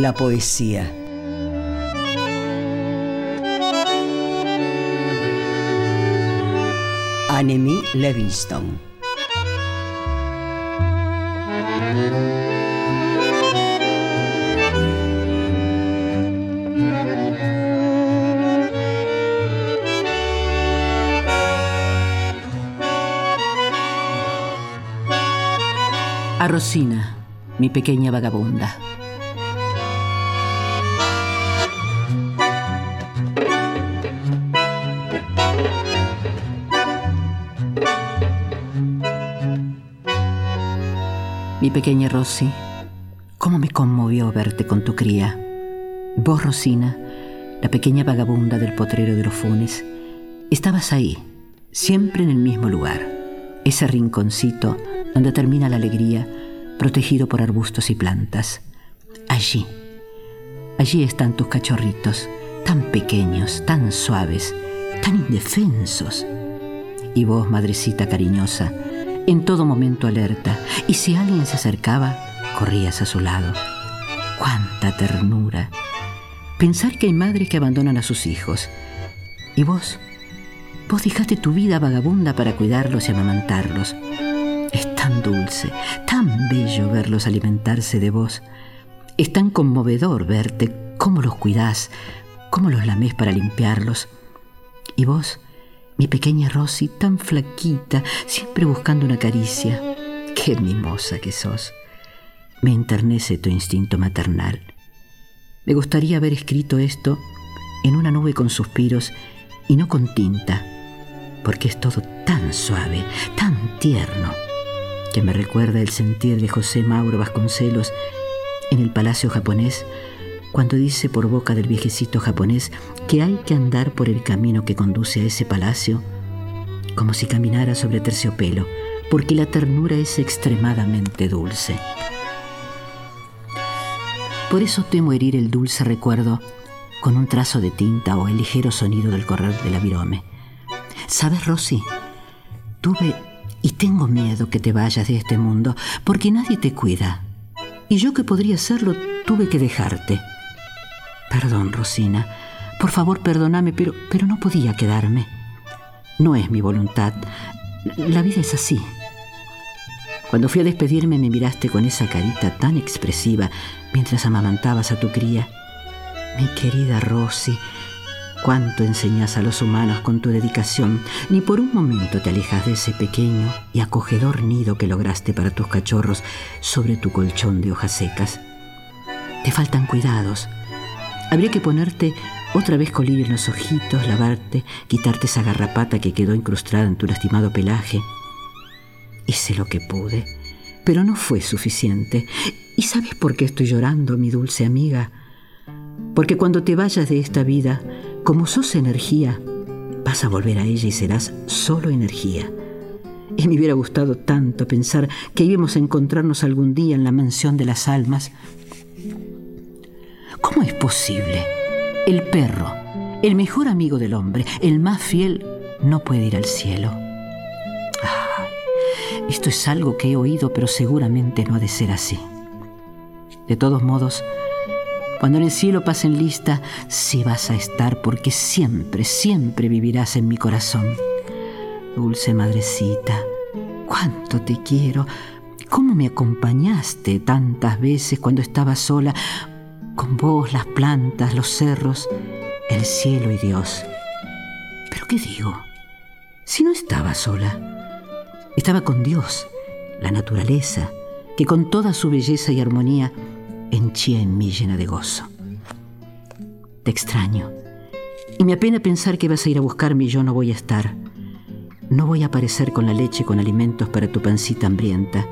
La poesía. Annemie Levinstone. A Rosina, mi pequeña vagabunda. Pequeña Rosy, cómo me conmovió verte con tu cría. Vos, Rosina, la pequeña vagabunda del potrero de los Funes, estabas ahí, siempre en el mismo lugar, ese rinconcito donde termina la alegría, protegido por arbustos y plantas. Allí, allí están tus cachorritos, tan pequeños, tan suaves, tan indefensos. Y vos, madrecita cariñosa, en todo momento alerta, y si alguien se acercaba, corrías a su lado. ¡Cuánta ternura! Pensar que hay madres que abandonan a sus hijos. Y vos, vos dejaste tu vida vagabunda para cuidarlos y amamantarlos. Es tan dulce, tan bello verlos alimentarse de vos. Es tan conmovedor verte cómo los cuidás, cómo los lamés para limpiarlos. Y vos, mi pequeña Rosy, tan flaquita, siempre buscando una caricia. Qué mimosa que sos. Me enternece tu instinto maternal. Me gustaría haber escrito esto en una nube con suspiros y no con tinta, porque es todo tan suave, tan tierno, que me recuerda el sentir de José Mauro Vasconcelos en el Palacio japonés cuando dice por boca del viejecito japonés que hay que andar por el camino que conduce a ese palacio como si caminara sobre terciopelo, porque la ternura es extremadamente dulce. Por eso temo herir el dulce recuerdo con un trazo de tinta o el ligero sonido del correr de la virome. ¿Sabes, Rosy? Tuve y tengo miedo que te vayas de este mundo, porque nadie te cuida. Y yo que podría hacerlo, tuve que dejarte. Perdón, Rosina. Por favor, perdóname, pero, pero no podía quedarme. No es mi voluntad. La vida es así. Cuando fui a despedirme me miraste con esa carita tan expresiva mientras amamantabas a tu cría. Mi querida Rosy, cuánto enseñas a los humanos con tu dedicación. Ni por un momento te alejas de ese pequeño y acogedor nido que lograste para tus cachorros sobre tu colchón de hojas secas. Te faltan cuidados. Habría que ponerte otra vez colillo en los ojitos, lavarte, quitarte esa garrapata que quedó incrustada en tu lastimado pelaje. Hice lo que pude, pero no fue suficiente. ¿Y sabes por qué estoy llorando, mi dulce amiga? Porque cuando te vayas de esta vida, como sos energía, vas a volver a ella y serás solo energía. Y me hubiera gustado tanto pensar que íbamos a encontrarnos algún día en la mansión de las almas. ¿Cómo es posible? El perro, el mejor amigo del hombre, el más fiel, no puede ir al cielo. esto es algo que he oído, pero seguramente no ha de ser así. De todos modos, cuando en el cielo pasen lista, sí vas a estar porque siempre, siempre vivirás en mi corazón. Dulce madrecita, cuánto te quiero. ¿Cómo me acompañaste tantas veces cuando estaba sola? Con vos, las plantas, los cerros, el cielo y Dios. ¿Pero qué digo? Si no estaba sola, estaba con Dios, la naturaleza, que con toda su belleza y armonía henchía en mí llena de gozo. Te extraño. Y me apena pensar que vas a ir a buscarme y yo no voy a estar. No voy a aparecer con la leche con alimentos para tu pancita hambrienta.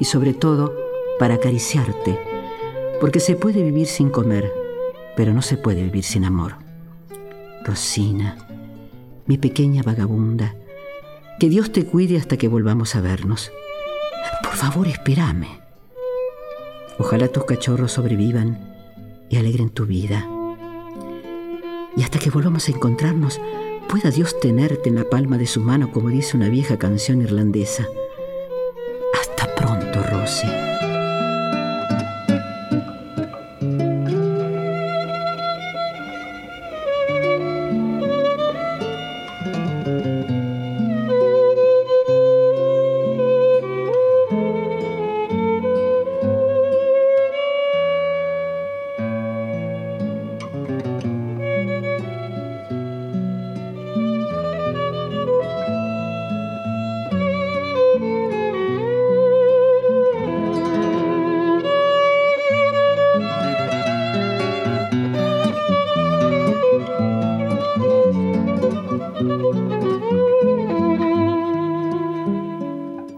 Y sobre todo, para acariciarte. Porque se puede vivir sin comer, pero no se puede vivir sin amor. Rosina, mi pequeña vagabunda, que Dios te cuide hasta que volvamos a vernos. Por favor, espérame. Ojalá tus cachorros sobrevivan y alegren tu vida. Y hasta que volvamos a encontrarnos, pueda Dios tenerte en la palma de su mano, como dice una vieja canción irlandesa. Hasta pronto, Rosy.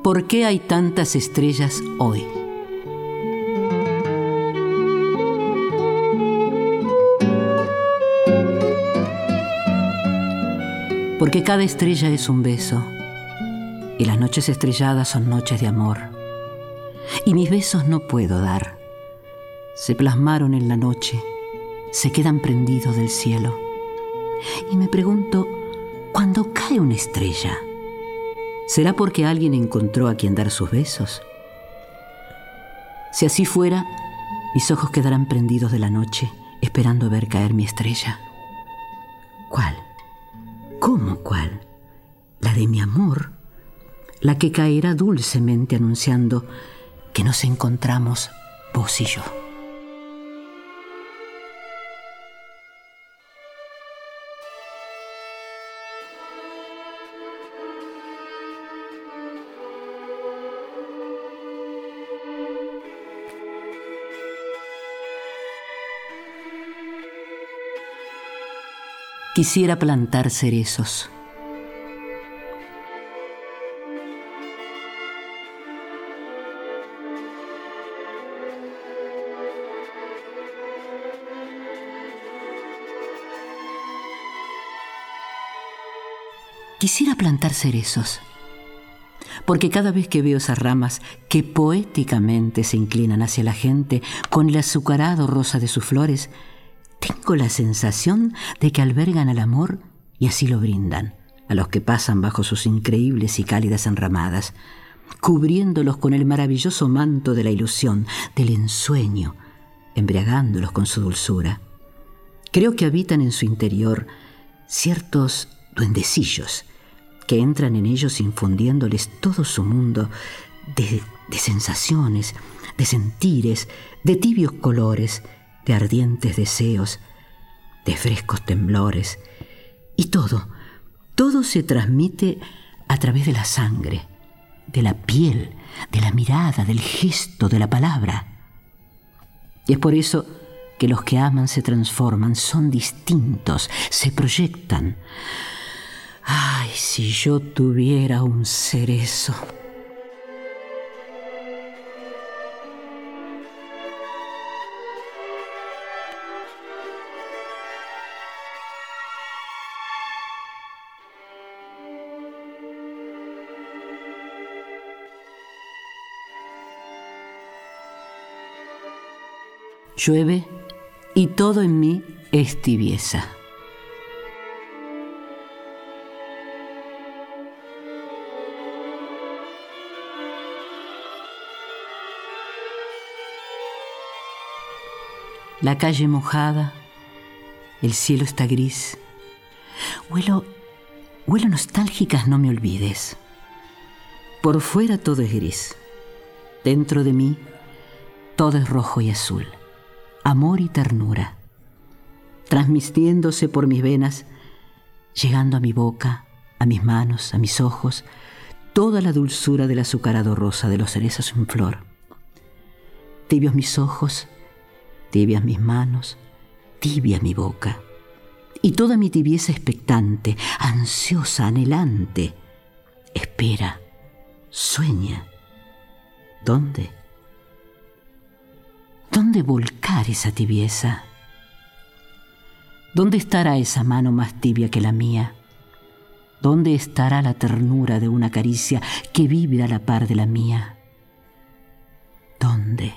¿Por qué hay tantas estrellas hoy? Porque cada estrella es un beso y las noches estrelladas son noches de amor. Y mis besos no puedo dar. Se plasmaron en la noche, se quedan prendidos del cielo. Y me pregunto, cuando cae una estrella, ¿Será porque alguien encontró a quien dar sus besos? Si así fuera, mis ojos quedarán prendidos de la noche, esperando ver caer mi estrella. ¿Cómo cuál? La de mi amor, la que caerá dulcemente anunciando que nos encontramos vos y yo. Quisiera plantar cerezos. Quisiera plantar cerezos, porque cada vez que veo esas ramas que poéticamente se inclinan hacia la gente con el azucarado rosa de sus flores, tengo la sensación de que albergan al amor y así lo brindan a los que pasan bajo sus increíbles y cálidas enramadas, cubriéndolos con el maravilloso manto de la ilusión, del ensueño, embriagándolos con su dulzura. Creo que habitan en su interior ciertos duendecillos que entran en ellos infundiéndoles todo su mundo de, de sensaciones, de sentires, de tibios colores, de ardientes deseos, de frescos temblores, y todo, todo se transmite a través de la sangre, de la piel, de la mirada, del gesto, de la palabra. Y es por eso que los que aman se transforman, son distintos, se proyectan. Ay, si yo tuviera un cerezo. Llueve y todo en mí es tibieza. La calle mojada, el cielo está gris. Huelo, huelo nostálgicas, no me olvides. Por fuera todo es gris. Dentro de mí todo es rojo y azul. Amor y ternura. Transmitiéndose por mis venas, llegando a mi boca, a mis manos, a mis ojos, toda la dulzura del azucarado rosa de los cerezos en flor. Tibios mis ojos, tibias mis manos, tibia mi boca. Y toda mi tibieza expectante, ansiosa, anhelante, espera, sueña. ¿Dónde? ¿Dónde volcar esa tibieza? ¿Dónde estará esa mano más tibia que la mía? ¿Dónde estará la ternura de una caricia que vibra a la par de la mía? ¿Dónde?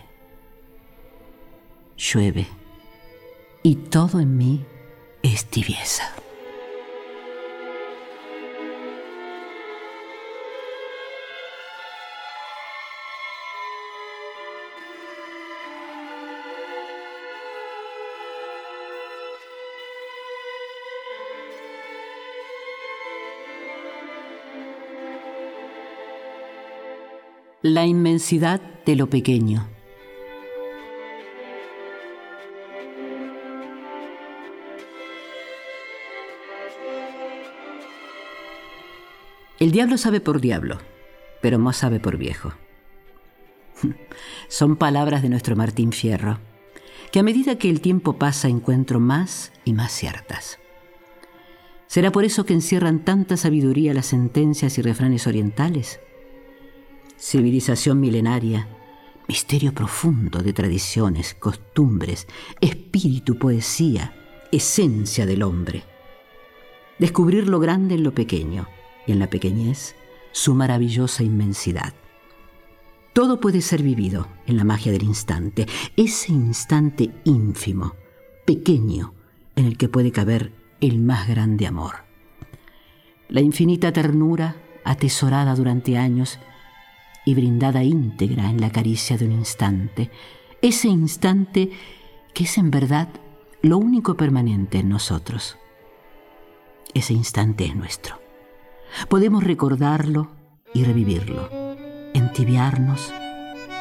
Llueve y todo en mí es tibieza. La inmensidad de lo pequeño. El diablo sabe por diablo, pero más sabe por viejo. Son palabras de nuestro Martín Fierro, que a medida que el tiempo pasa encuentro más y más ciertas. ¿Será por eso que encierran tanta sabiduría las sentencias y refranes orientales? Civilización milenaria, misterio profundo de tradiciones, costumbres, espíritu, poesía, esencia del hombre. Descubrir lo grande en lo pequeño y en la pequeñez su maravillosa inmensidad. Todo puede ser vivido en la magia del instante, ese instante ínfimo, pequeño, en el que puede caber el más grande amor. La infinita ternura, atesorada durante años, y brindada íntegra en la caricia de un instante, ese instante que es en verdad lo único permanente en nosotros. Ese instante es nuestro. Podemos recordarlo y revivirlo, entibiarnos,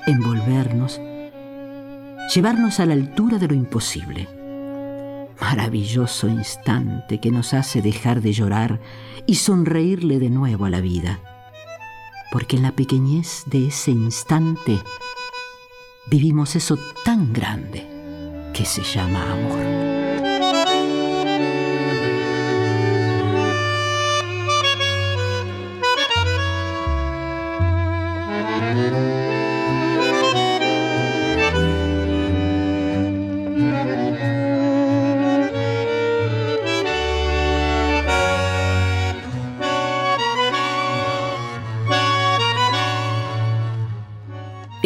envolvernos, llevarnos a la altura de lo imposible. Maravilloso instante que nos hace dejar de llorar y sonreírle de nuevo a la vida porque en la pequeñez de ese instante vivimos eso tan grande que se llama amor.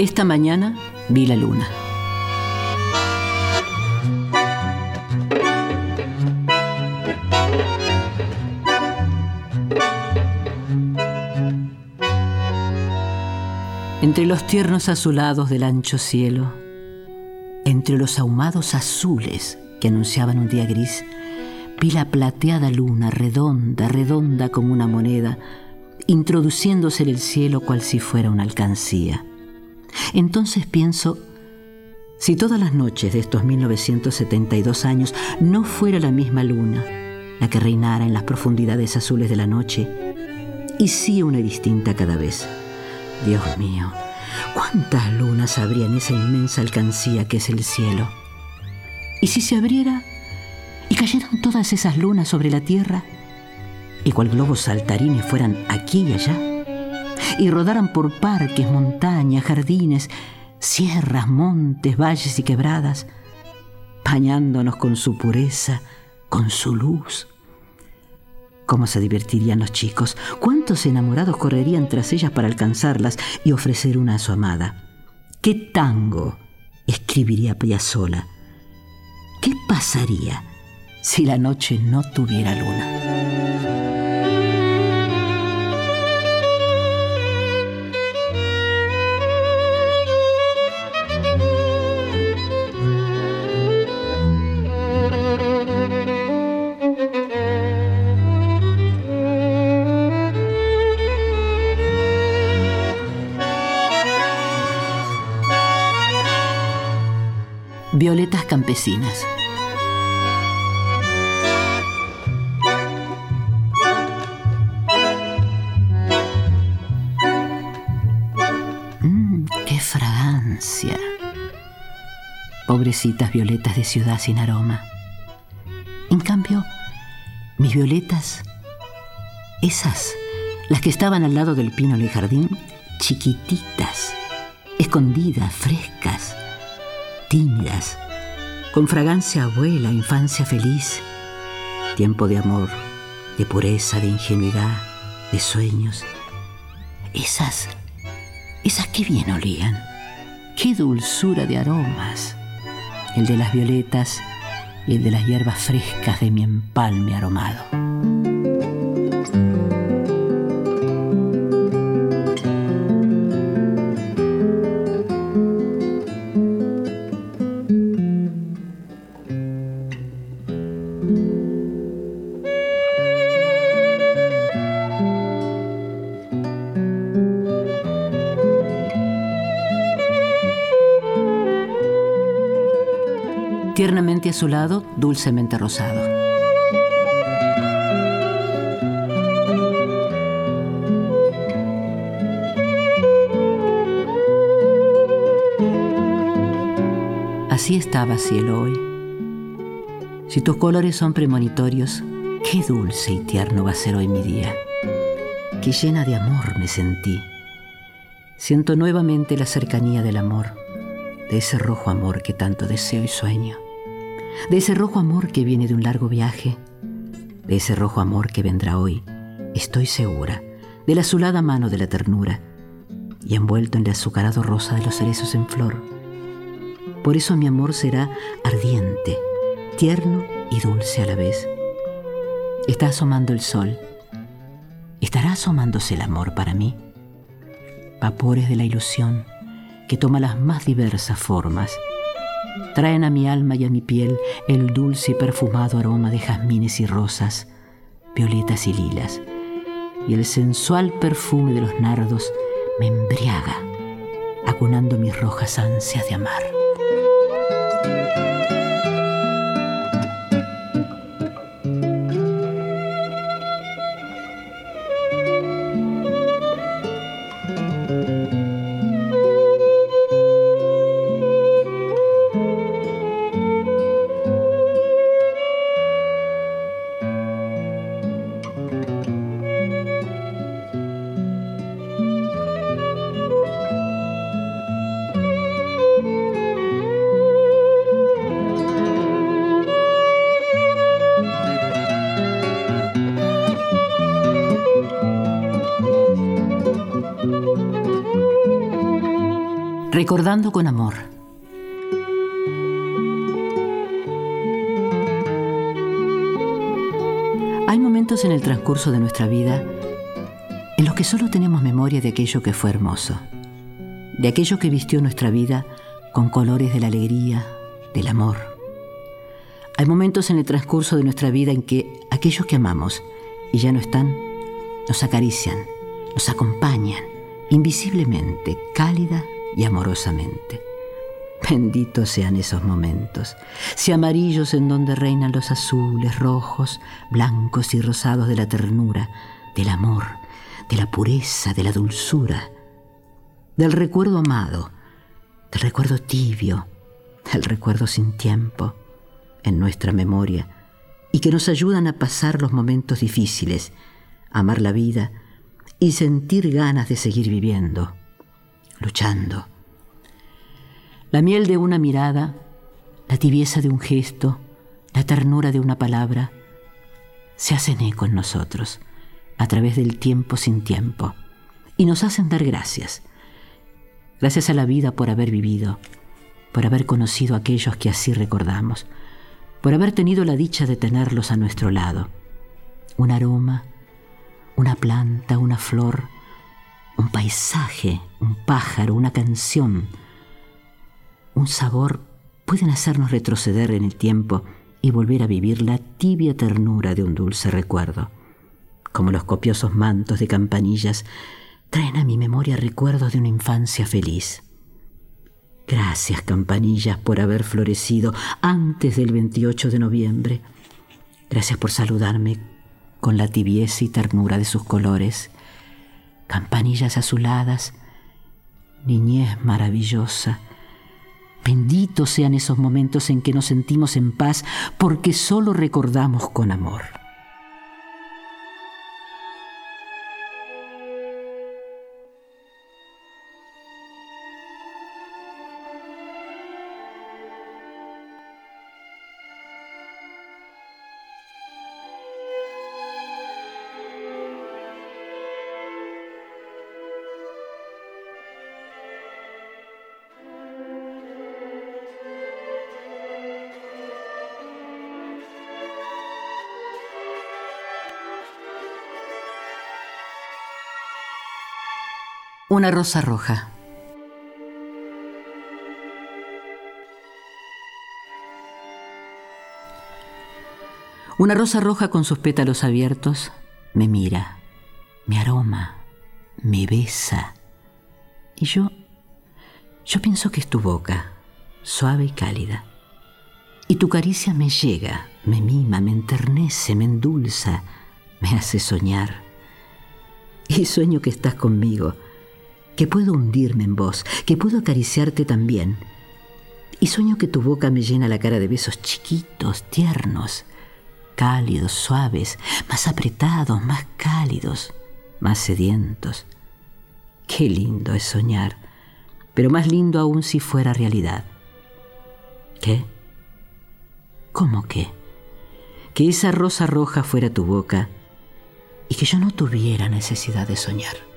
Esta mañana vi la luna. Entre los tiernos azulados del ancho cielo, entre los ahumados azules que anunciaban un día gris, vi la plateada luna redonda, redonda como una moneda, introduciéndose en el cielo cual si fuera una alcancía. Entonces pienso, si todas las noches de estos 1972 años no fuera la misma luna la que reinara en las profundidades azules de la noche, y sí una distinta cada vez. Dios mío, ¿cuántas lunas habría en esa inmensa alcancía que es el cielo? ¿Y si se abriera y cayeran todas esas lunas sobre la tierra? ¿Y cual globos saltarines fueran aquí y allá? Y rodaran por parques, montañas, jardines, sierras, montes, valles y quebradas, bañándonos con su pureza, con su luz. ¿Cómo se divertirían los chicos? ¿Cuántos enamorados correrían tras ellas para alcanzarlas y ofrecer una a su amada? ¿Qué tango escribiría Piazzolla? ¿Qué pasaría si la noche no tuviera luna? Campesinas. Mmm, qué fragancia. Pobrecitas violetas de ciudad sin aroma. En cambio, mis violetas, esas, las que estaban al lado del pino en el jardín, chiquititas, escondidas, frescas, tímidas, con fragancia abuela, infancia feliz, tiempo de amor, de pureza, de ingenuidad, de sueños. Esas, esas qué bien olían, qué dulzura de aromas, el de las violetas y el de las hierbas frescas de mi empalme aromado. Tiernamente a su lado, dulcemente rosado. Así estaba cielo hoy. Si tus colores son premonitorios, qué dulce y tierno va a ser hoy mi día. Qué llena de amor me sentí. Siento nuevamente la cercanía del amor, de ese rojo amor que tanto deseo y sueño de ese rojo amor que viene de un largo viaje, de ese rojo amor que vendrá hoy, estoy segura, de la azulada mano de la ternura y envuelto en el azucarado rosa de los cerezos en flor. Por eso mi amor será ardiente, tierno y dulce a la vez. Está asomando el sol. ¿Estará asomándose el amor para mí? Vapores de la ilusión que toma las más diversas formas traen a mi alma y a mi piel el dulce y perfumado aroma de jazmines y rosas, violetas y lilas, y el sensual perfume de los nardos me embriaga, acunando mis rojas ansias de amar. Recordando con amor. Hay momentos en el transcurso de nuestra vida en los que solo tenemos memoria de aquello que fue hermoso, de aquello que vistió nuestra vida con colores de la alegría, del amor. Hay momentos en el transcurso de nuestra vida en que aquellos que amamos y ya no están, nos acarician, nos acompañan, invisiblemente, cálida y amorosamente. Benditos sean esos momentos, si amarillos en donde reinan los azules, rojos, blancos y rosados de la ternura, del amor, de la pureza, de la dulzura, del recuerdo amado, del recuerdo tibio, del recuerdo sin tiempo en nuestra memoria y que nos ayudan a pasar los momentos difíciles, amar la vida y sentir ganas de seguir viviendo luchando. La miel de una mirada, la tibieza de un gesto, la ternura de una palabra, se hacen eco en nosotros a través del tiempo sin tiempo y nos hacen dar gracias. Gracias a la vida por haber vivido, por haber conocido a aquellos que así recordamos, por haber tenido la dicha de tenerlos a nuestro lado. Un aroma, una planta, una flor, un paisaje, un pájaro, una canción, un sabor pueden hacernos retroceder en el tiempo y volver a vivir la tibia ternura de un dulce recuerdo. Como los copiosos mantos de campanillas traen a mi memoria recuerdos de una infancia feliz. Gracias, campanillas, por haber florecido antes del 28 de noviembre. Gracias por saludarme con la tibieza y ternura de sus colores. Campanillas azuladas, niñez maravillosa. Benditos sean esos momentos en que nos sentimos en paz porque solo recordamos con amor. Una rosa roja. Una rosa roja con sus pétalos abiertos me mira, me aroma, me besa. Y yo, yo pienso que es tu boca, suave y cálida. Y tu caricia me llega, me mima, me enternece, me endulza, me hace soñar. Y sueño que estás conmigo que puedo hundirme en vos, que puedo acariciarte también. Y sueño que tu boca me llena la cara de besos chiquitos, tiernos, cálidos, suaves, más apretados, más cálidos, más sedientos. Qué lindo es soñar, pero más lindo aún si fuera realidad. ¿Qué? ¿Cómo qué? Que esa rosa roja fuera tu boca y que yo no tuviera necesidad de soñar.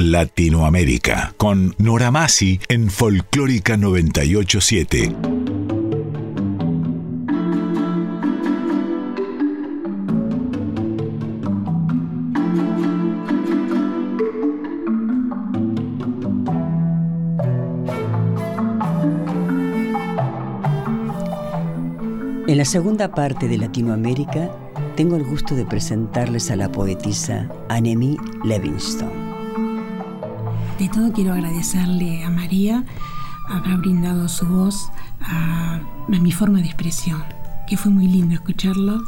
Latinoamérica con Nora Masi en Folclórica 987. En la segunda parte de Latinoamérica tengo el gusto de presentarles a la poetisa Annemie Levingston. De todo quiero agradecerle a María haber brindado su voz a, mi forma de expresión, que fue muy lindo escucharlo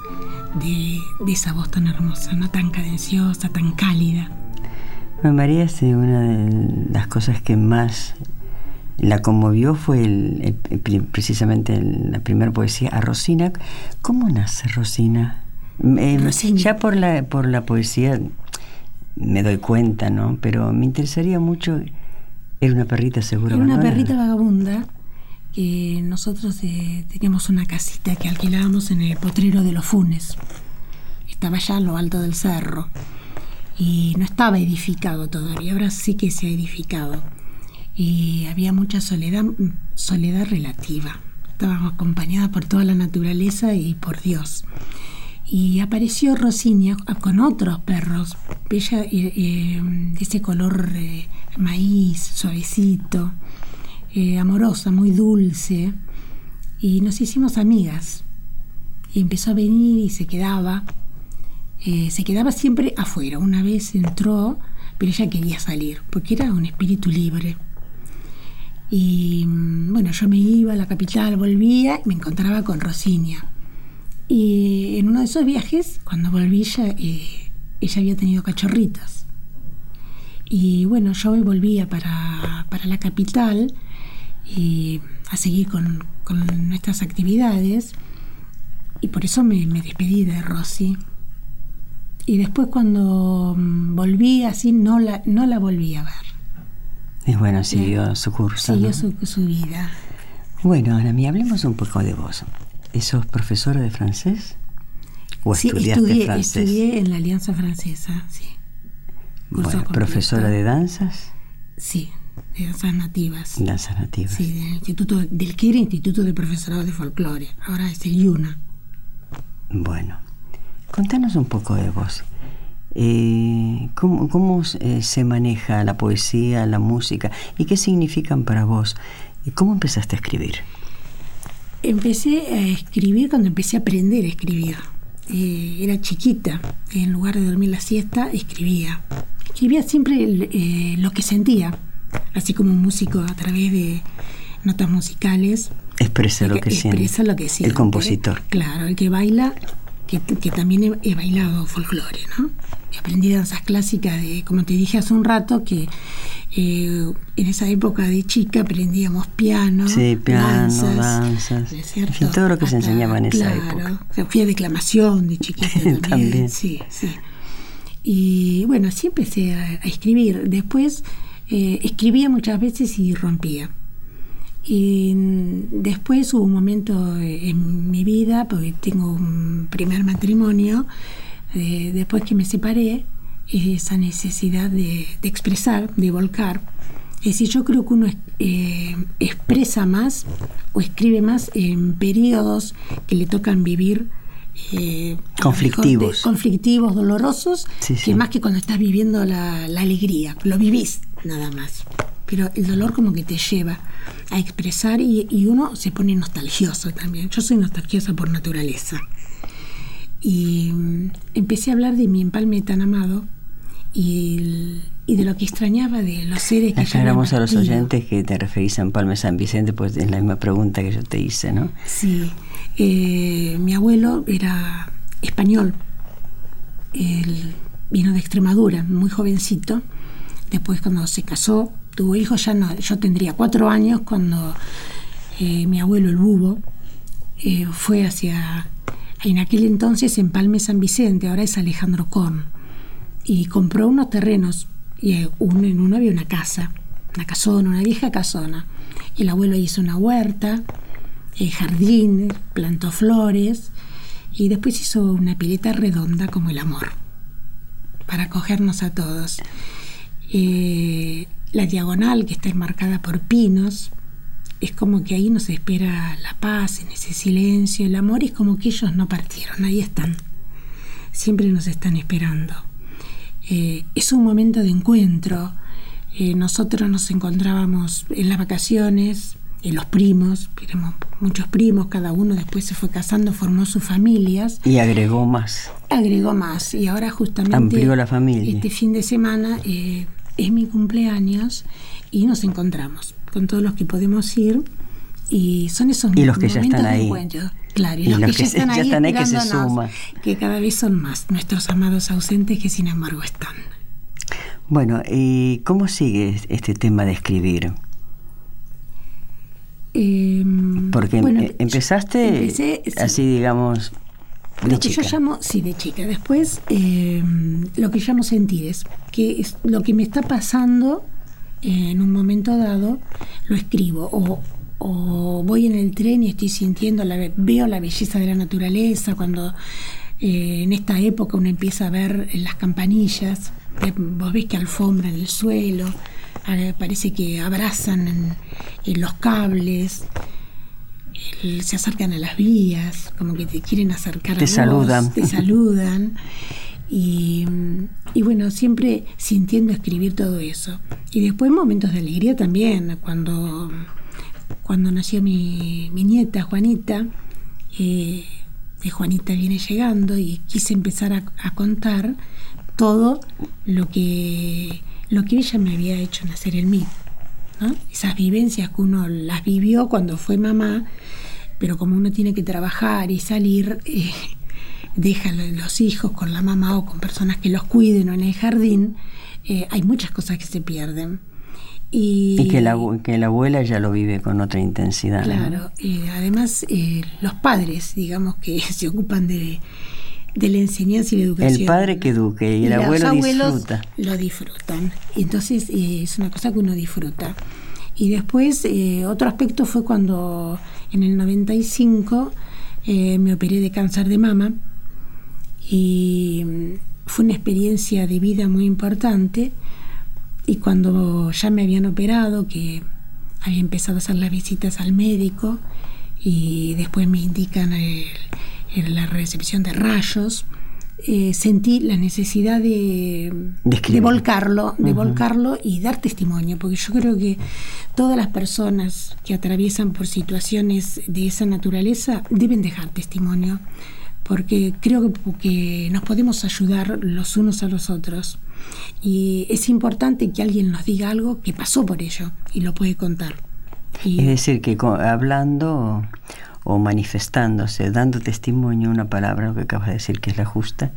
de, esa voz tan hermosa, no tan cadenciosa, tan cálida. María, sí, una de las cosas que más la conmovió fue precisamente la primera poesía a Rosina. ¿Cómo nace Rosina? Eh, ya por la, por la poesía me doy cuenta, ¿no? Pero me interesaría mucho. Era una perrita seguro. Era una perrita vagabunda que nosotros eh, teníamos una casita que alquilábamos en el potrero de los Funes. Estaba allá en lo alto del cerro y no estaba edificado todavía, ahora sí que se ha edificado. Y había mucha soledad, soledad relativa. Estábamos acompañadas por toda la naturaleza y por Dios. Y apareció Rosinia con otros perros, bella, eh, eh, ese color maíz, suavecito eh, amorosa, muy dulce, y nos hicimos amigas. Y empezó a venir y se quedaba. Eh, se quedaba siempre afuera. Una vez entró, pero ella quería salir, porque era un espíritu libre. Y mm, bueno, yo me iba a la capital, volvía y me encontraba con Rosinia. Y en uno de esos viajes, cuando volví, ella, eh, ella había tenido cachorritos. Y bueno, yo me volvía para, para la capital y a seguir con, nuestras actividades. Y por eso me, despedí de Rosy. Y después cuando mm, volví así, no la, no la volví a ver. Y bueno, siguió su curso. Siguió su, vida. Bueno, Ana, hablemos un poco de vos. ¿Sos profesora de francés? ¿O sí, estudié, francés? estudié en la Alianza Francesa, sí. bueno, ¿profesora de danzas? Sí, de danzas nativas. Danzas nativas. Sí, del, instituto, del que era Instituto de Profesorado de Folclore, ahora es el IUNA. Bueno, contanos un poco de vos. Eh, ¿Cómo, cómo eh, se maneja la poesía, la música y qué significan para vos? ¿Cómo empezaste a escribir? Empecé a escribir cuando empecé a aprender a escribir. Eh, era chiquita, en lugar de dormir la siesta, escribía. Escribía siempre lo que sentía así como un músico a través de notas musicales. Expresa lo que expresa lo que siente. El compositor. Claro, el que baila, que, también he, bailado folclore, ¿no? Aprendí danzas clásicas, de, como te dije hace un rato, que eh, en esa época de chica aprendíamos piano, sí, piano danzas, todo lo que se enseñaba en esa época. fui a declamación de chiquita también. Sí, sí. Y bueno, así empecé a escribir. Después eh, escribía muchas veces y rompía. Y después hubo un momento en mi vida, porque tengo un primer matrimonio, eh, después que me separé, esa necesidad de, expresar, de volcar. Es decir, yo creo que uno eh, expresa más o escribe más en periodos que le tocan vivir conflictivos. conflictivos, dolorosos, que más que cuando estás viviendo la, la alegría, lo vivís nada más. Pero el dolor como que te lleva a expresar y, uno se pone nostalgioso también. Yo soy nostalgiosa por naturaleza. Y mm, empecé a hablar de mi empalme tan amado y, de lo que extrañaba de los seres que Aclaramos a los oyentes que te referís a Empalme San Vicente, pues es la misma pregunta que yo te hice, ¿no? Sí. Eh, mi abuelo era español. Él vino de Extremadura, muy jovencito Después cuando se casó, tuvo hijos, ya no, yo tendría cuatro años cuando eh, mi abuelo, el bubo, eh, fue hacia, en aquel entonces en Palme San Vicente, ahora es Alejandro Corn, y compró unos terrenos, y eh, en uno había una casa, una casona, una vieja casona. El abuelo hizo una huerta, jardín, plantó flores, y después hizo una pileta redonda como el amor, para acogernos a todos. Eh, la diagonal que está enmarcada por pinos, es como que ahí nos espera la paz, en ese silencio, el amor, es como que ellos no partieron, ahí están, siempre nos están esperando. Eh, es un momento de encuentro, eh, nosotros nos encontrábamos en las vacaciones, en los primos, éramos muchos primos, cada uno después se fue casando, formó sus familias. Y agregó más. Agregó más, y ahora justamente... Amplió la familia. Este fin de semana es mi cumpleaños y nos encontramos con todos los que podemos ir y son esos y los que ya están ahí. Claro, y, los, que, ya están, ahí, que se suman. Que cada vez son más nuestros amados ausentes que sin embargo están. Bueno, ¿y cómo sigue este tema de escribir? Em, Porque em, empezaste así, digamos, de lo que yo llamo, sí, de chica. Después, em, lo que llamo sentires, que es lo que me está pasando en un momento dado, lo escribo o, o voy en el tren y estoy sintiendo, la, veo la belleza de la naturaleza, cuando eh, en esta época uno empieza a ver las campanillas, vos ves que alfombran el suelo, parece que abrazan en, los cables, se acercan a las vías, como que te quieren acercar te a saludan. te saludan. Y, y, bueno, siempre sintiendo escribir todo eso. Y después momentos de alegría también, cuando cuando nació mi, nieta Juanita, eh, Juanita viene llegando y quise empezar a, contar todo lo que, lo que ella me había hecho nacer en mí. Esas vivencias que uno las vivió cuando fue mamá, pero como uno tiene que trabajar y salir, eh, deja los hijos con la mamá o con personas que los cuiden o en el jardín, eh, hay muchas cosas que se pierden. Y, que, la, que la abuela ya lo vive con otra intensidad. Claro, además eh, los padres, digamos, que se ocupan de, de, la enseñanza y la educación. El padre que eduque y el abuelo disfruta. Lo disfrutan. Entonces eh, es una cosa que uno disfruta. Y después, eh, otro aspecto fue cuando en el 95 me operé de cáncer de mama y mm, fue una experiencia de vida muy importante y cuando ya me habían operado, que había empezado a hacer las visitas al médico y después me indican la recepción de rayos, eh, sentí la necesidad de, de, volcarlo, de volcarlo y dar testimonio, porque yo creo que todas las personas que atraviesan por situaciones de esa naturaleza deben dejar testimonio, porque creo que nos podemos ayudar los unos a los otros. Y es importante que alguien nos diga algo que pasó por ello y lo puede contar. es decir, que hablando o manifestándose, dando testimonio, una palabra, lo que acabas de decir que es la justa,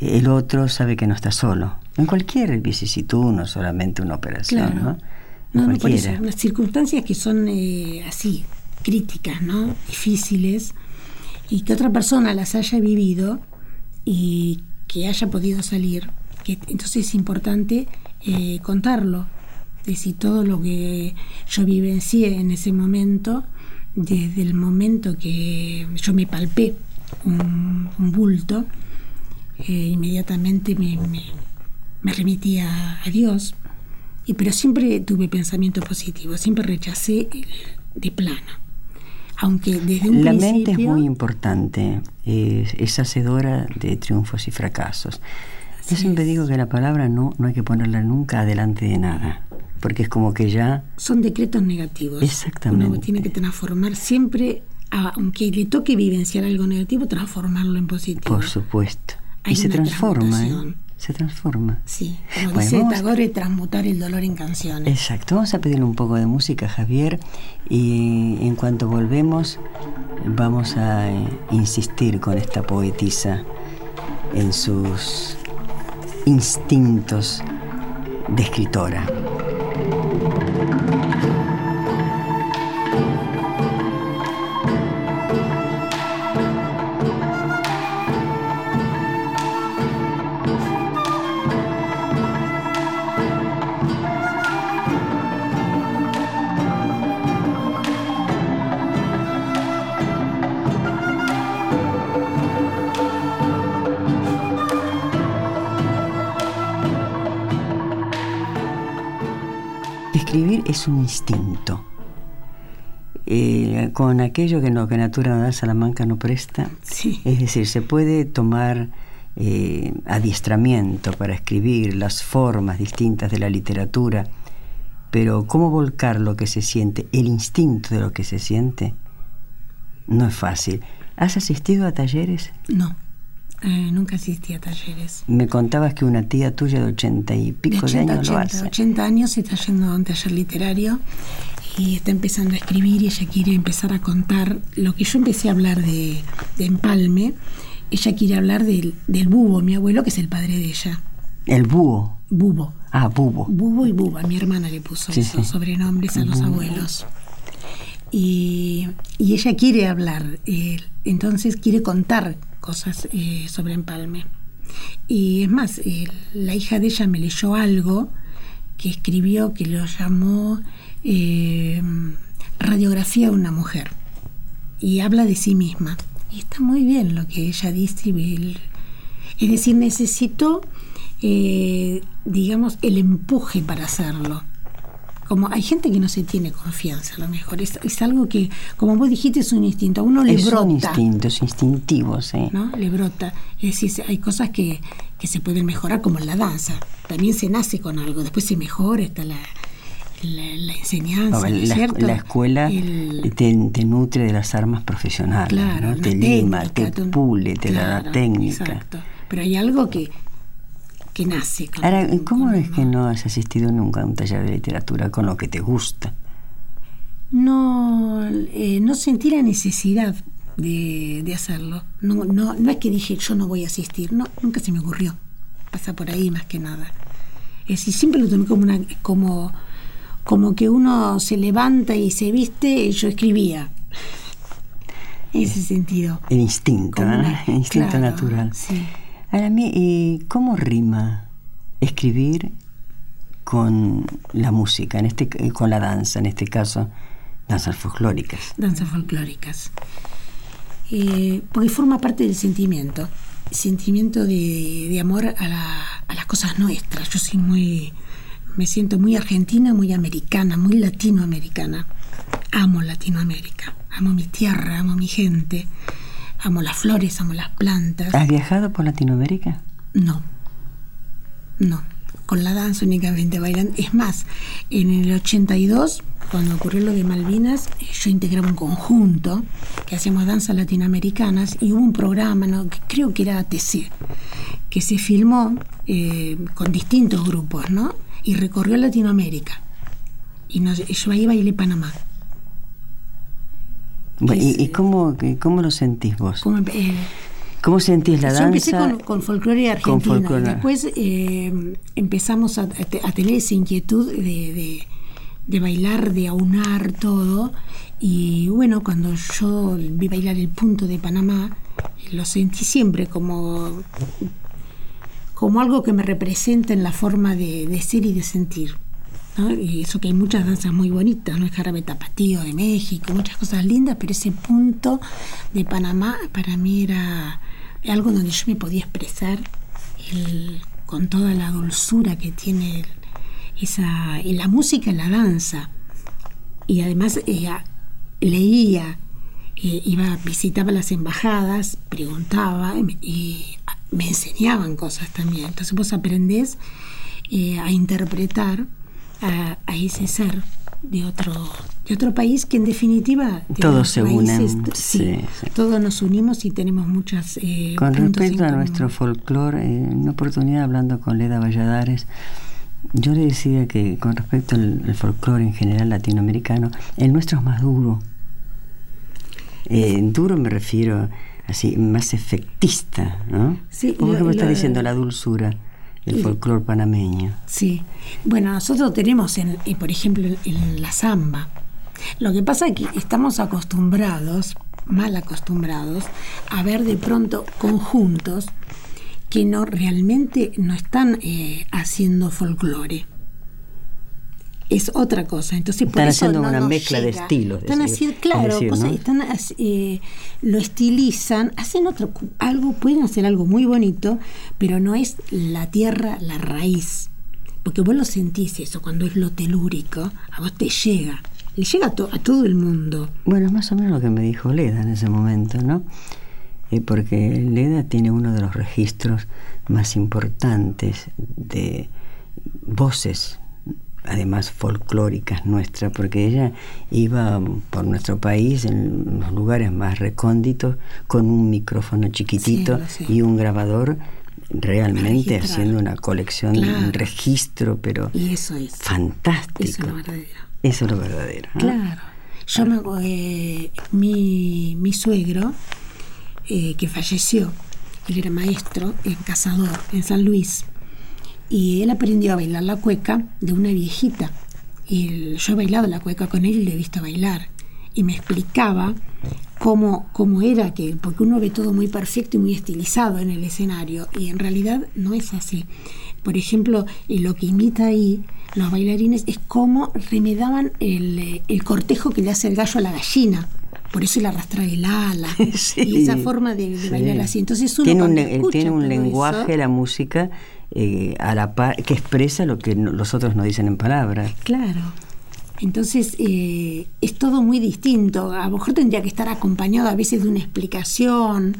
el otro sabe que no está solo. En cualquier vicisitud, no solamente una operación, ¿no? no, no por eso, las circunstancias que son eh, así, críticas, ¿no? Difíciles, y que otra persona las haya vivido y que haya podido salir, entonces es importante eh, contarlo, decir todo lo que yo vivencié en ese momento, desde el momento que yo me palpé un, bulto, eh, inmediatamente me, me, remití a, Dios, y, pero siempre tuve pensamiento positivo, siempre rechacé de plano. Aunque desde un La mente es muy importante, es hacedora de triunfos y fracasos. Yo siempre digo que la palabra no, no hay que ponerla nunca adelante de nada, porque es como que ya... Son decretos negativos. Exactamente. Uno tiene que transformar siempre, aunque le toque vivenciar algo negativo, transformarlo en positivo. Por supuesto. y se transforma, ¿eh? Se transforma. Sí, como dice Tagore, transmutar el dolor en canciones. Exacto. Vamos a pedirle un poco de música, Javier, y en cuanto volvemos vamos a eh, insistir con esta poetisa en sus instintos de escritora. Es un instinto. Eh, con aquello que, no, que Natura Salamanca no presta. Es decir, se puede tomar eh, adiestramiento para escribir las formas distintas de la literatura, pero cómo volcar lo que se siente, el instinto de lo que se siente, no es fácil. ¿Has asistido a talleres? No. Eh, nunca asistí a talleres. Me contabas que una tía tuya de ochenta y pico de, años 80, lo hace. 80 años está yendo a un taller literario y está empezando a escribir y ella quiere empezar a contar lo que yo empecé a hablar de, Empalme. Ella quiere hablar del, del bubo, mi abuelo, que es el padre de ella. ¿El búho? Bubo. Ah, bubo. Bubo y buba. Mi hermana le puso esos sobrenombres a los abuelos. Y, ella quiere hablar, eh, entonces quiere contar cosas eh, sobre Empalme. Y es más, eh, la hija de ella me leyó algo que escribió que lo llamó radiografía de una mujer y habla de sí misma. Y está muy bien lo que ella dice. Es decir, necesito, eh, digamos, el empuje para hacerlo. Como hay gente que no se tiene confianza, a lo mejor. Es, algo que, como vos dijiste, es un instinto. A uno le brota. Es un instinto, es instintivo, sí. ¿no? Le brota. Es decir, hay cosas que, que se pueden mejorar, como en la danza. También se nace con algo, después se mejora, está la, la, enseñanza, la, escuela te, nutre de las armas profesionales, te lima, te pule, te da la técnica. Exacto. Pero hay algo que, que nace. Con, Ahora, ¿cómo es que no has asistido nunca a un taller de literatura con lo que te gusta? No, eh, no sentí la necesidad de, de hacerlo. No, no, no es que dije yo no voy a asistir, no, nunca se me ocurrió. Pasa por ahí más que nada. Es decir, siempre lo tomé como una como como que uno se levanta y se viste, yo escribía. En ese sentido. El instinto, El instinto natural. Sí. Ahora, ¿y cómo rima escribir con la música, en este, con la danza, en este caso, danzas folclóricas? Danzas folclóricas. Eh, porque forma parte del sentimiento, sentimiento de, amor a, a las cosas nuestras. Yo soy muy me siento muy argentina, muy americana, muy latinoamericana. Amo Latinoamérica, amo mi tierra, amo mi gente, amo las flores, amo las plantas. ¿Has viajado por Latinoamérica? No, no, con la danza únicamente bailan. Es más, en el 82, cuando ocurrió lo de Malvinas, yo integraba un conjunto que hacíamos danzas latinoamericanas y hubo un programa, ¿no? que creo que era ATC, que se filmó eh, con distintos grupos, ¿no? y recorrió Latinoamérica. Y yo ahí bailé Panamá. ¿Y, cómo, cómo, lo sentís vos? Eh, ¿Cómo sentís la danza? Yo empecé con, folclore argentino. Después eh, empezamos a, tener esa inquietud de, de, bailar, de aunar todo. Y bueno, cuando yo vi bailar el punto de Panamá, lo sentí siempre como como algo que me representa en la forma de, ser y de sentir. Y eso que hay muchas danzas muy bonitas, ¿no? El jarabe tapatío de México, muchas cosas lindas, pero ese punto de Panamá para mí era algo donde yo me podía expresar con toda la dulzura que tiene esa, la música y la danza. Y además ella leía, eh, iba, visitaba las embajadas, preguntaba y me enseñaban cosas también. Entonces vos aprendés eh, a interpretar a, ese ser de otro de otro país que en definitiva todos se unen todos nos unimos y tenemos muchas eh, con respecto a nuestro folclore en una oportunidad hablando con Leda Valladares yo le decía que con respecto al, folclore en general latinoamericano el nuestro es más duro. Eh, duro me refiero así más efectista, ¿no? Sí, ¿Cómo que me está diciendo la dulzura del folclore panameño? Sí. Bueno, nosotros tenemos, en, eh, por ejemplo, en, la samba. Lo que pasa es que estamos acostumbrados, mal acostumbrados, a ver de pronto conjuntos que no realmente no están eh, haciendo folclore es otra cosa. Entonces, están haciendo una mezcla de estilos. Están haciendo, claro, están, eh, lo estilizan, hacen otro, algo, pueden hacer algo muy bonito, pero no es la tierra la raíz. Porque vos lo sentís eso, cuando es lo telúrico, a vos te llega, le llega a, todo el mundo. Bueno, es más o menos lo que me dijo Leda en ese momento, ¿no? Eh, porque Leda tiene uno de los registros más importantes de voces además folclóricas nuestras, porque ella iba por nuestro país en los lugares más recónditos con un micrófono chiquitito y un grabador realmente haciendo una colección, un registro, pero y eso es, fantástico. Eso es lo verdadero. Eso es lo verdadero. Claro. Yo me eh, mi, mi suegro, eh, que falleció, él era maestro en Cazador, en San Luis, y él aprendió a bailar la cueca de una viejita. Y yo he bailado la cueca con él y le he visto bailar. Y me explicaba cómo, cómo era que, porque uno ve todo muy perfecto y muy estilizado en el escenario, y en realidad no es así. Por ejemplo, lo que imita ahí los bailarines es cómo remedaban el, el cortejo que le hace el gallo a la gallina por eso el arrastrar el ala y esa forma de, bailar así. Entonces tiene un, tiene un lenguaje la música eh, a la que expresa lo que los otros no dicen en palabras. Claro. Entonces eh, es todo muy distinto. A lo mejor tendría que estar acompañado a veces de una explicación.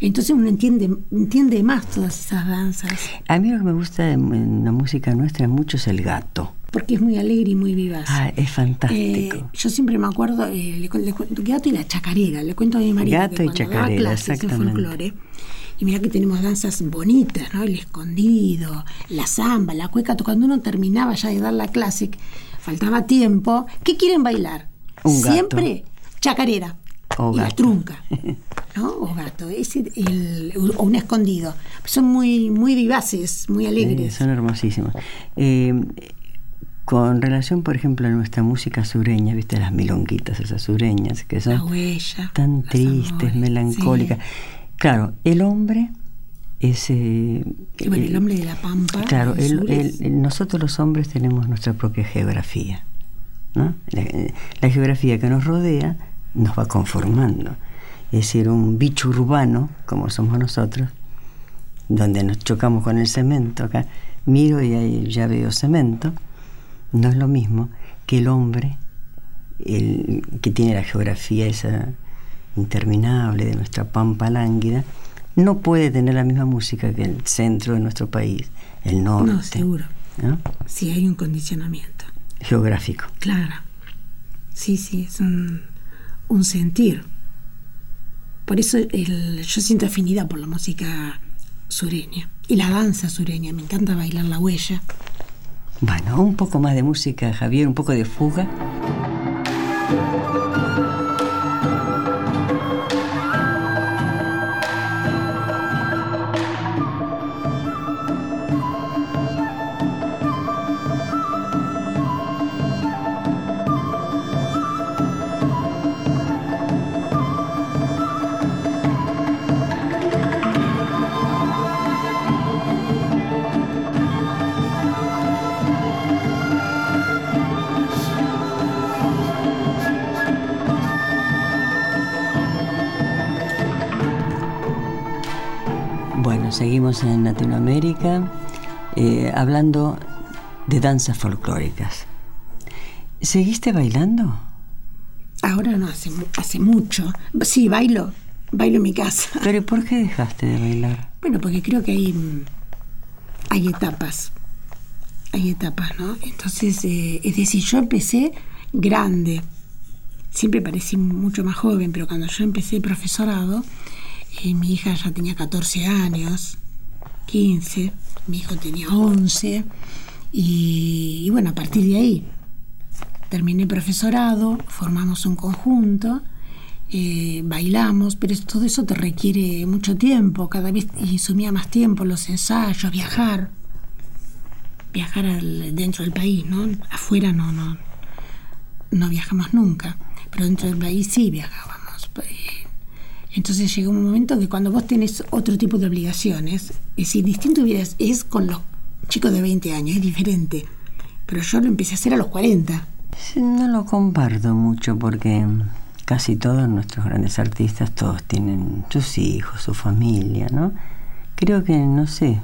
Entonces uno entiende, entiende más todas esas danzas. A mí lo que me gusta en la música nuestra mucho es el gato porque es muy alegre y muy vivaz. Ah, es fantástico. Eh, yo siempre me acuerdo, eh, le, Gato y la chacarera, le cuento a mi marido Gato y chacarera, exactamente. folclore, y mira que tenemos danzas bonitas, ¿no? El escondido, la samba, la cueca. Cuando uno terminaba ya de dar la clase, faltaba tiempo. ¿Qué quieren bailar? Siempre chacarera. O y la trunca, ¿no? O gato, o un escondido. Son muy, muy vivaces, muy alegres. son hermosísimos. Eh, con relación, por ejemplo, a nuestra música sureña, viste las milonguitas esas sureñas, que son tan tristes, melancólicas. Claro, el hombre es... Eh, el, hombre de la pampa. Claro, nosotros los hombres tenemos nuestra propia geografía. ¿no? La, geografía que nos rodea nos va conformando. Es decir, un bicho urbano, como somos nosotros, donde nos chocamos con el cemento acá, miro y ahí ya veo cemento no es lo mismo que el hombre el, que tiene la geografía esa interminable de nuestra pampa lánguida, no puede tener la misma música que el centro de nuestro país, el norte. No, seguro. Sí, hay un condicionamiento. Geográfico. Claro. Sí, sí, es un, sentir. Por eso yo siento afinidad por la música sureña y la danza sureña. Me encanta bailar la huella. Bueno, un poco más de música, Javier, un poco de fuga. Seguimos en Latinoamérica eh, hablando de danzas folclóricas. ¿Seguiste bailando? Ahora no, hace, hace mucho. Sí, bailo, bailo en mi casa. ¿Pero por qué dejaste de bailar? Bueno, porque creo que hay, hay etapas. Hay etapas, ¿no? Entonces, eh, es decir, yo empecé grande. Siempre parecí mucho más joven, pero cuando yo empecé profesorado, mi hija ya tenía 14 años, 15, mi hijo tenía 11, y, bueno, a partir de ahí terminé profesorado, formamos un conjunto, eh, bailamos, pero todo eso te requiere mucho tiempo, cada vez y sumía más tiempo los ensayos, viajar, viajar dentro del país, ¿no? Afuera no, no, no viajamos nunca, pero dentro del país sí viajábamos. Entonces llega un momento que cuando vos tenés otro tipo de obligaciones, es decir, distinto es con los chicos de 20 años, es diferente. Pero yo lo empecé a hacer a los 40. No lo comparto mucho porque casi todos nuestros grandes artistas, todos tienen sus hijos, su familia, ¿no? Creo que no sé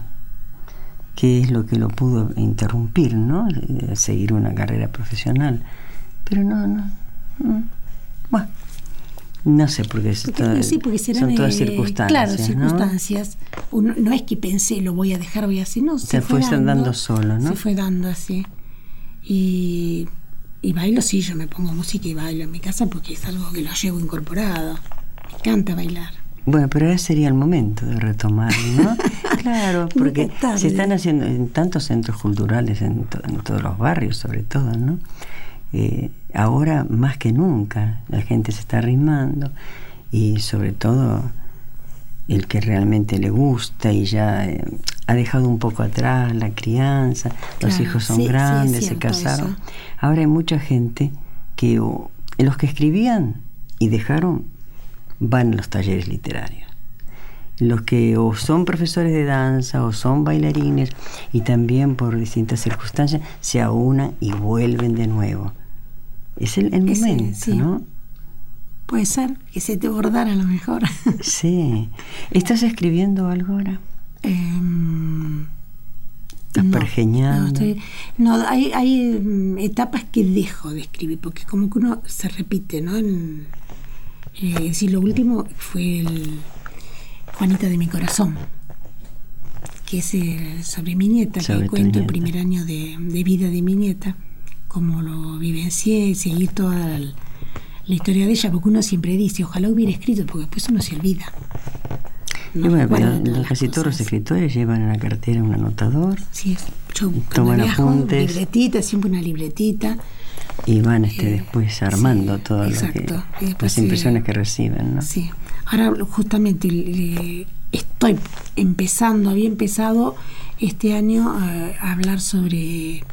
qué es lo que lo pudo interrumpir, ¿no? Seguir una carrera profesional. Pero no. no. Bueno, no sé, porque, sí, porque son todas circunstancias. Claro, circunstancias. ¿no? es que pensé, lo voy a dejar, voy a hacer, no. Se, fue, dando, solo, ¿no? Se fue dando así. Y, y bailo, sí, yo me pongo música y bailo en mi casa porque es algo que lo llevo incorporado. Me encanta bailar. Bueno, pero ahora sería el momento de retomar, ¿no? claro, porque se están haciendo en tantos centros culturales, en, en todos los barrios sobre todo, ¿no? Eh, ahora más que nunca la gente se está arrimando y sobre todo el que realmente le gusta y ya eh, ha dejado un poco atrás la crianza, los hijos son grandes, se casaron. Ahora hay mucha gente que los que escribían y dejaron van a los talleres literarios. los que o son profesores de danza o son bailarines y también por distintas circunstancias se aunan y vuelven de nuevo. Es el, momento, ¿no? Puede ser que se te bordara a lo mejor. sí. ¿Estás escribiendo algo ahora? Eh, ¿Estás no, no, hay, hay mm, etapas que dejo de escribir, porque como que uno se repite, ¿no? En, eh, lo último fue el Juanita de mi corazón, que es eh, sobre mi nieta, que cuento el primer año de, de, vida de mi nieta, cómo lo vivencié, seguir toda la, la historia de ella, porque uno siempre dice, ojalá hubiera escrito, porque después uno se olvida casi todos los escritores llevan en la cartera un anotador. Sí, yo toman apuntes. Libretita, siempre una libretita. Y van este, eh, después armando todo exacto, lo que, las impresiones que reciben. ¿no? Sí, ahora justamente estoy empezando, había empezado este año a, hablar sobre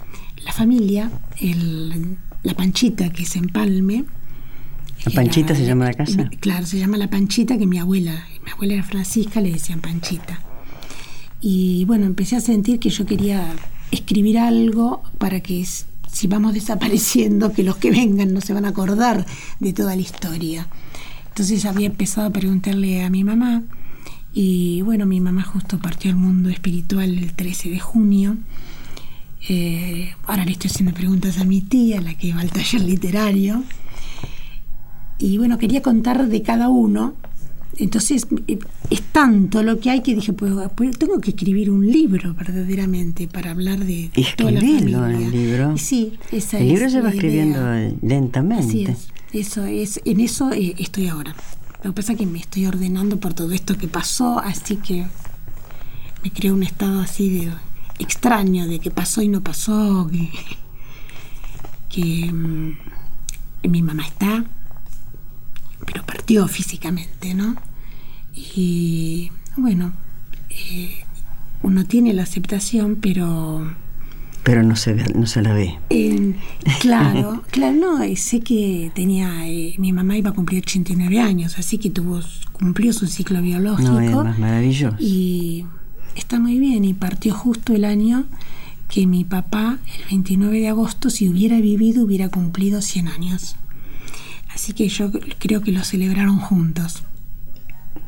la familia, el, la panchita que se empalme ¿La Panchita se llama la casa? Claro, se llama La Panchita, que mi abuela, mi abuela era Francisca, le decían Panchita. Y bueno, empecé a sentir que yo quería escribir algo para que si vamos desapareciendo, que los que vengan no se van a acordar de toda la historia. Entonces había empezado a preguntarle a mi mamá, y bueno, mi mamá justo partió al mundo espiritual el 13 de junio. Eh, ahora le estoy haciendo preguntas a mi tía, la que va al taller literario y bueno, quería contar de cada uno. Entonces eh, es tanto lo que hay que dije, pues, pues, tengo que escribir un libro verdaderamente para hablar de, toda la familia. el libro. Sí, esa el libro se va escribiendo lentamente. Así es. Eso es, en eso eh, estoy ahora. Lo que pasa es que me estoy ordenando por todo esto que pasó, así que me creo un estado así de extraño de que pasó y no pasó, que, que mm, mi mamá está, pero partió físicamente, ¿no? Y bueno, eh, uno tiene la aceptación, pero... Pero no se, ve, no se la ve. claro, claro, no, sé que tenía, eh, mi mamá iba a cumplir 89 años, así que tuvo, cumplió su ciclo biológico. No, es más maravilloso. Y está muy bien, y partió justo el año que mi papá, el 29 de agosto, si hubiera vivido, hubiera cumplido 100 años. Así que yo creo que lo celebraron juntos.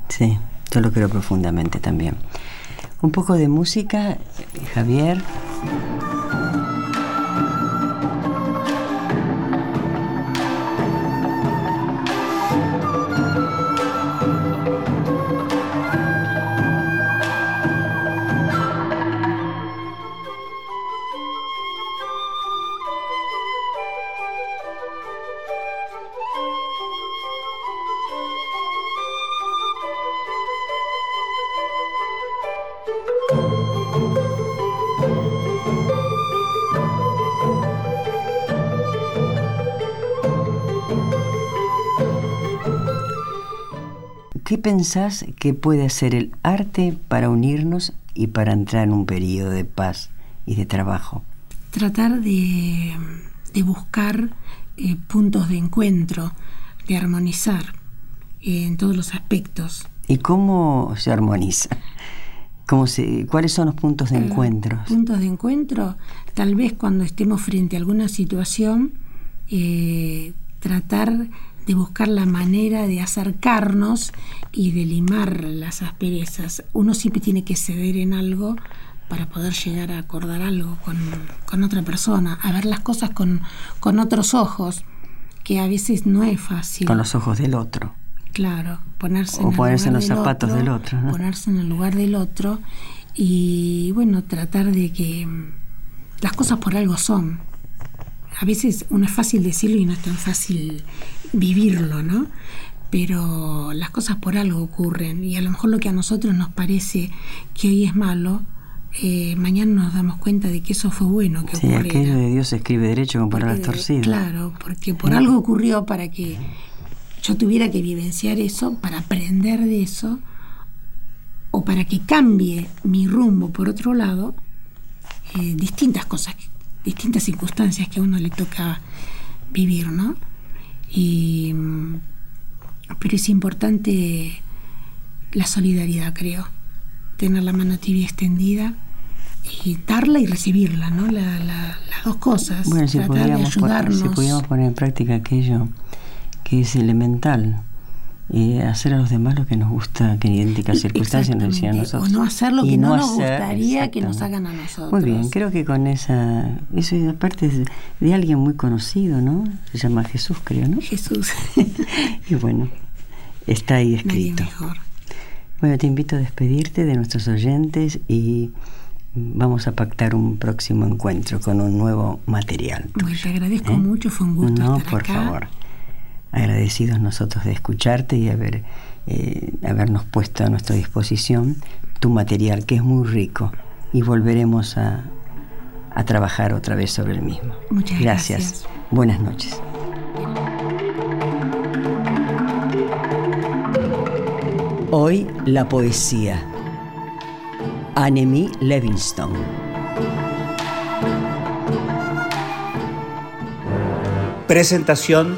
Sí, yo lo creo profundamente también. Un poco de música, Javier. ¿Qué pensás que puede hacer el arte para unirnos y para entrar en un periodo de paz y de trabajo? Tratar de, buscar eh, puntos de encuentro, de armonizar eh, en todos los aspectos. ¿Y cómo se armoniza? ¿Cómo se, ¿Cuáles son los puntos de encuentro? Puntos de encuentro, tal vez cuando estemos frente a alguna situación, eh, tratar de buscar la manera de acercarnos y de limar las asperezas. Uno siempre tiene que ceder en algo para poder llegar a acordar algo con, otra persona, a ver las cosas con, con otros ojos, que a veces no es fácil. Con los ojos del otro. Claro, ponerse, en, ponerse en los zapatos del otro. Ponerse en el lugar del otro y bueno, tratar de que las cosas por algo son. A veces uno es fácil decirlo y no es tan fácil vivirlo, ¿no? Pero las cosas por algo ocurren y a lo mejor lo que a nosotros nos parece que hoy es malo, eh, mañana nos damos cuenta de que eso fue bueno que sí, aquello de Dios escribe derecho con palabras torcidas. Claro, porque por algo ocurrió para que yo tuviera que vivenciar eso, para aprender de eso, o para que cambie mi rumbo por otro lado, eh, distintas cosas, distintas circunstancias que a uno le toca vivir, ¿no? Y, pero es importante la solidaridad, creo. Tener la mano tibia extendida y darla y recibirla, ¿no? las dos cosas. Bueno, si Tratar de ayudarnos. si pudiéramos poner en práctica aquello que es elemental, y hacer a los demás lo que nos gusta, que en idénticas circunstancias nos decían a nosotros. O no hacer lo que no, nos gustaría que nos hagan a nosotros. Muy bien, creo que con esa. Eso es aparte de, alguien muy conocido, ¿no? Se llama Jesús, creo, ¿no? Jesús. y bueno, está ahí escrito. mejor. Bueno, te invito a despedirte de nuestros oyentes y vamos a pactar un próximo encuentro con un nuevo material. Pues te agradezco ¿eh? mucho, fue un gusto. No, por favor agradecidos nosotros de escucharte y haber, eh, habernos puesto a nuestra disposición tu material, que es muy rico, y volveremos a, a trabajar otra vez sobre el mismo. Muchas gracias. Buenas noches. Hoy la poesía. Annemie Levingston. Presentación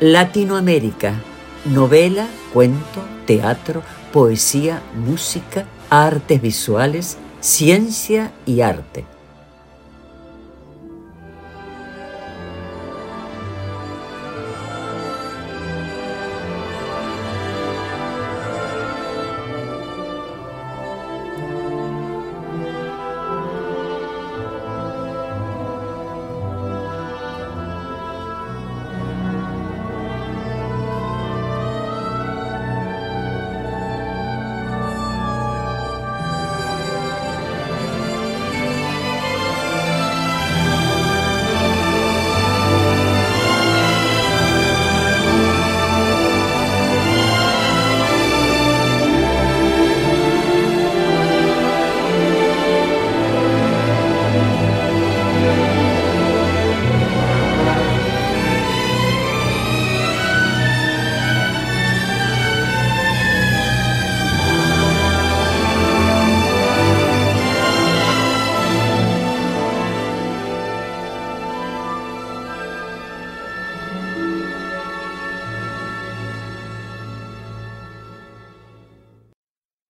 Latinoamérica, novela, cuento, teatro, poesía, música, artes visuales, ciencia y arte.